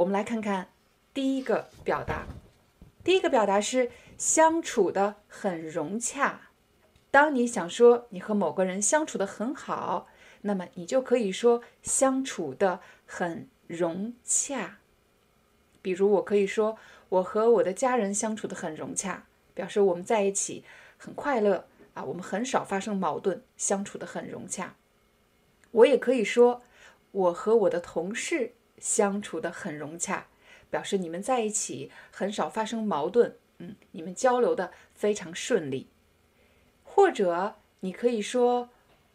我们来看看第一个表达。第一个表达是相处的很融洽。当你想说你和某个人相处的很好，那么你就可以说相处的很融洽。比如，我可以说我和我的家人相处的很融洽，表示我们在一起很快乐啊，我们很少发生矛盾，相处的很融洽。我也可以说我和我的同事。相处的很融洽，表示你们在一起很少发生矛盾，嗯，你们交流的非常顺利。或者你可以说，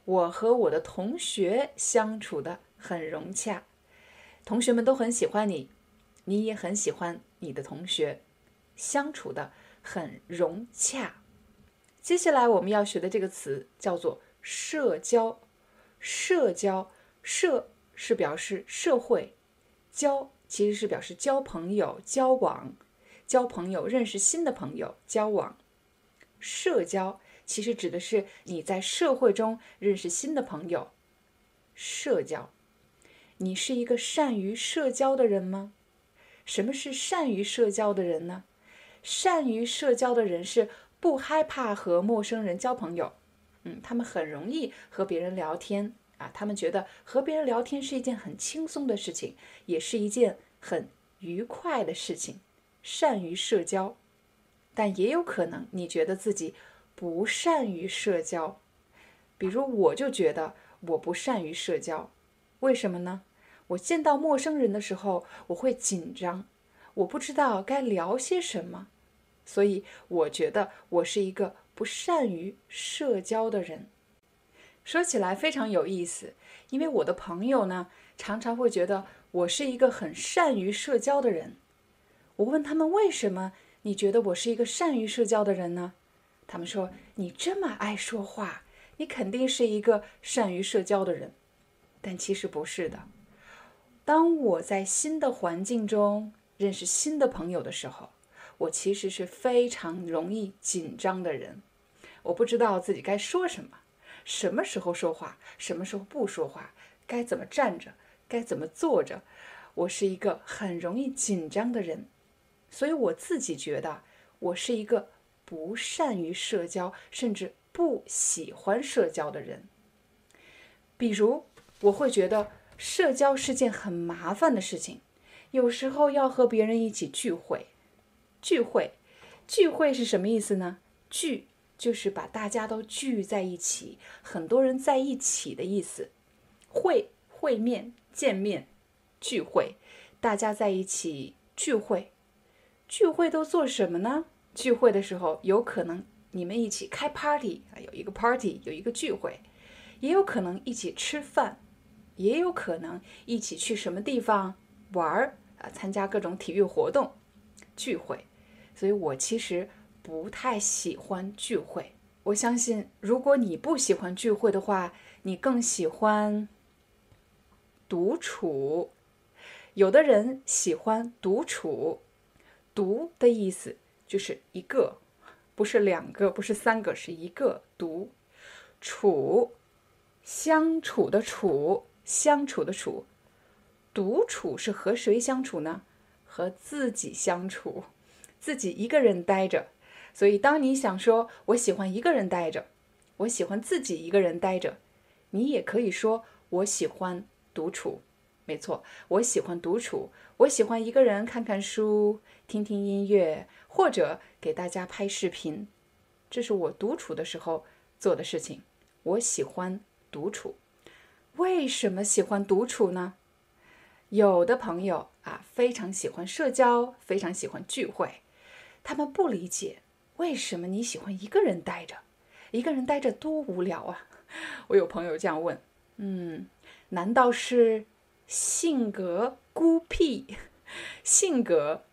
我和我的同学相处的很融洽，同学们都很喜欢你，你也很喜欢你的同学，相处的很融洽。接下来我们要学的这个词叫做社交，社交，社是表示社会。交其实是表示交朋友、交往、交朋友、认识新的朋友、交往。社交其实指的是你在社会中认识新的朋友。社交，你是一个善于社交的人吗？什么是善于社交的人呢？善于社交的人是不害怕和陌生人交朋友。嗯，他们很容易和别人聊天。啊，他们觉得和别人聊天是一件很轻松的事情，也是一件很愉快的事情，善于社交。但也有可能你觉得自己不善于社交，比如我就觉得我不善于社交，为什么呢？我见到陌生人的时候我会紧张，我不知道该聊些什么，所以我觉得我是一个不善于社交的人。说起来非常有意思，因为我的朋友呢常常会觉得我是一个很善于社交的人。我问他们为什么你觉得我是一个善于社交的人呢？他们说你这么爱说话，你肯定是一个善于社交的人。但其实不是的。当我在新的环境中认识新的朋友的时候，我其实是非常容易紧张的人。我不知道自己该说什么。什么时候说话，什么时候不说话，该怎么站着，该怎么坐着，我是一个很容易紧张的人，所以我自己觉得我是一个不善于社交，甚至不喜欢社交的人。比如，我会觉得社交是件很麻烦的事情，有时候要和别人一起聚会，聚会，聚会是什么意思呢？聚。就是把大家都聚在一起，很多人在一起的意思。会会面见面，聚会，大家在一起聚会。聚会都做什么呢？聚会的时候，有可能你们一起开 party 啊，有一个 party，有一个聚会，也有可能一起吃饭，也有可能一起去什么地方玩儿啊，参加各种体育活动。聚会，所以我其实。不太喜欢聚会，我相信，如果你不喜欢聚会的话，你更喜欢独处。有的人喜欢独处，独的意思就是一个，不是两个，不是三个，是一个独处，相处的处，相处的处，独处是和谁相处呢？和自己相处，自己一个人待着。所以，当你想说“我喜欢一个人待着”，我喜欢自己一个人待着，你也可以说“我喜欢独处”。没错，我喜欢独处，我喜欢一个人看看书、听听音乐，或者给大家拍视频。这是我独处的时候做的事情。我喜欢独处。为什么喜欢独处呢？有的朋友啊，非常喜欢社交，非常喜欢聚会，他们不理解。为什么你喜欢一个人待着？一个人待着多无聊啊！我有朋友这样问。嗯，难道是性格孤僻？性格。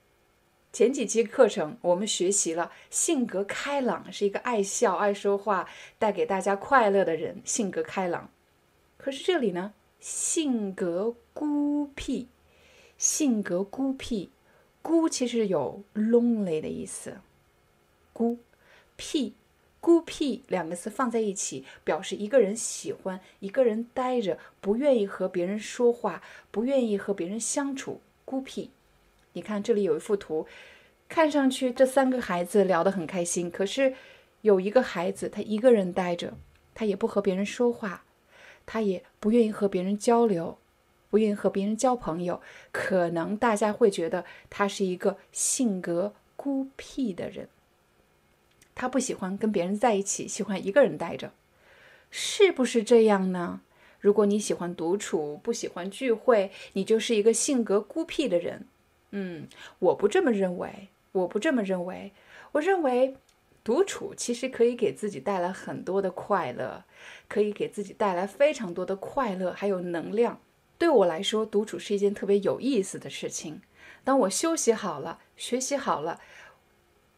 前几期课程我们学习了，性格开朗是一个爱笑、爱说话、带给大家快乐的人，性格开朗。可是这里呢，性格孤僻，性格孤僻，孤其实有 lonely 的意思，孤僻。孤僻两个字放在一起，表示一个人喜欢一个人待着，不愿意和别人说话，不愿意和别人相处。孤僻，你看这里有一幅图，看上去这三个孩子聊得很开心，可是有一个孩子他一个人待着，他也不和别人说话，他也不愿意和别人交流，不愿意和别人交朋友，可能大家会觉得他是一个性格孤僻的人。他不喜欢跟别人在一起，喜欢一个人待着，是不是这样呢？如果你喜欢独处，不喜欢聚会，你就是一个性格孤僻的人。嗯，我不这么认为，我不这么认为。我认为，独处其实可以给自己带来很多的快乐，可以给自己带来非常多的快乐，还有能量。对我来说，独处是一件特别有意思的事情。当我休息好了，学习好了。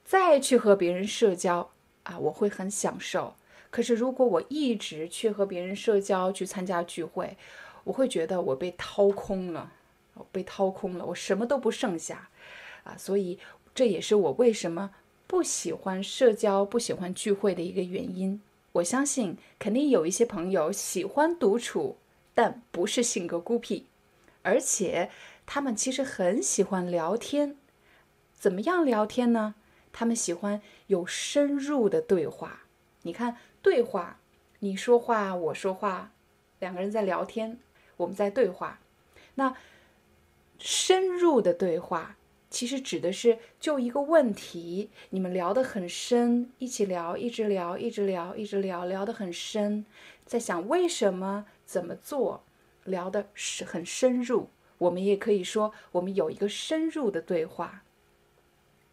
再去和别人社交啊，我会很享受。可是如果我一直去和别人社交，去参加聚会，我会觉得我被掏空了，我被掏空了，我什么都不剩下啊。所以这也是我为什么不喜欢社交、不喜欢聚会的一个原因。我相信肯定有一些朋友喜欢独处，但不是性格孤僻，而且他们其实很喜欢聊天。怎么样聊天呢？他们喜欢有深入的对话。你看，对话，你说话，我说话，两个人在聊天，我们在对话。那深入的对话，其实指的是就一个问题，你们聊得很深，一起聊，一直聊，一直聊，一直聊，聊得很深，在想为什么，怎么做，聊的是很深入。我们也可以说，我们有一个深入的对话。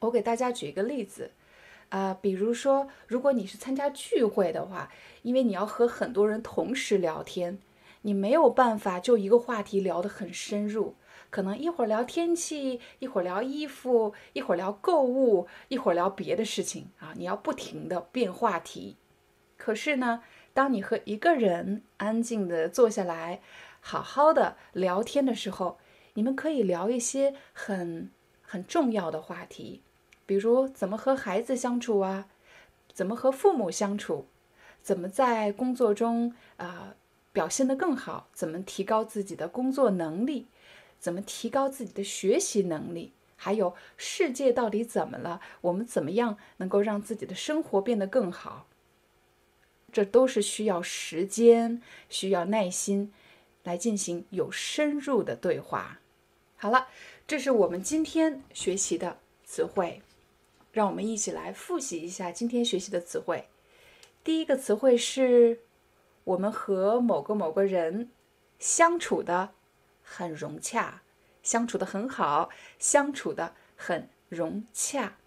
我给大家举一个例子，啊，比如说，如果你是参加聚会的话，因为你要和很多人同时聊天，你没有办法就一个话题聊得很深入，可能一会儿聊天气，一会儿聊衣服，一会儿聊购物，一会儿聊别的事情啊，你要不停的变话题。可是呢，当你和一个人安静的坐下来，好好的聊天的时候，你们可以聊一些很很重要的话题。比如怎么和孩子相处啊？怎么和父母相处？怎么在工作中啊表现得更好？怎么提高自己的工作能力？怎么提高自己的学习能力？还有世界到底怎么了？我们怎么样能够让自己的生活变得更好？这都是需要时间、需要耐心来进行有深入的对话。好了，这是我们今天学习的词汇。让我们一起来复习一下今天学习的词汇。第一个词汇是，我们和某个某个人相处的很融洽，相处的很好，相处的很融洽。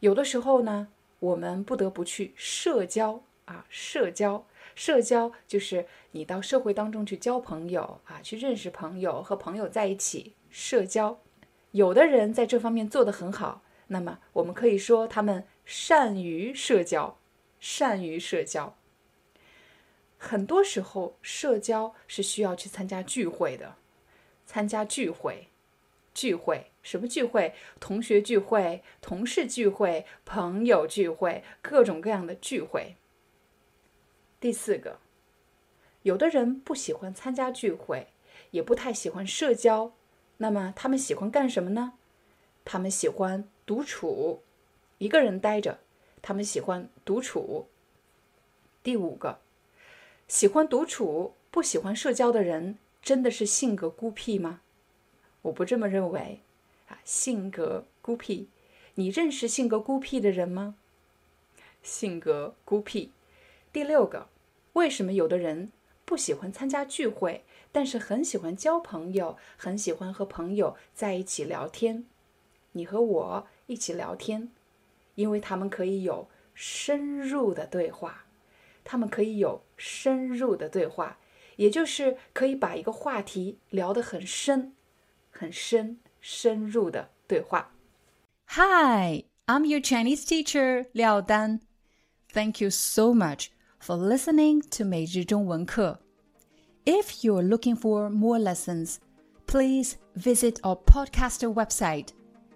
有的时候呢，我们不得不去社交啊，社交，社交就是你到社会当中去交朋友啊，去认识朋友，和朋友在一起社交。有的人在这方面做得很好。那么，我们可以说他们善于社交，善于社交。很多时候，社交是需要去参加聚会的，参加聚会，聚会什么聚会？同学聚会、同事聚会、朋友聚会，各种各样的聚会。第四个，有的人不喜欢参加聚会，也不太喜欢社交，那么他们喜欢干什么呢？他们喜欢。独处，一个人待着，他们喜欢独处。第五个，喜欢独处、不喜欢社交的人，真的是性格孤僻吗？我不这么认为。啊，性格孤僻，你认识性格孤僻的人吗？性格孤僻。第六个，为什么有的人不喜欢参加聚会，但是很喜欢交朋友，很喜欢和朋友在一起聊天？你和我。一起聊天，因为他们可以有深入的对话，他们可以有深入的对话，也就是可以把一个话题聊得很深、很深、 深入的对话。Hi, I'm your Chinese teacher Liao Dan. Thank you so much for listening to 每日中文课。If you're looking for more lessons, please visit our podcaster website.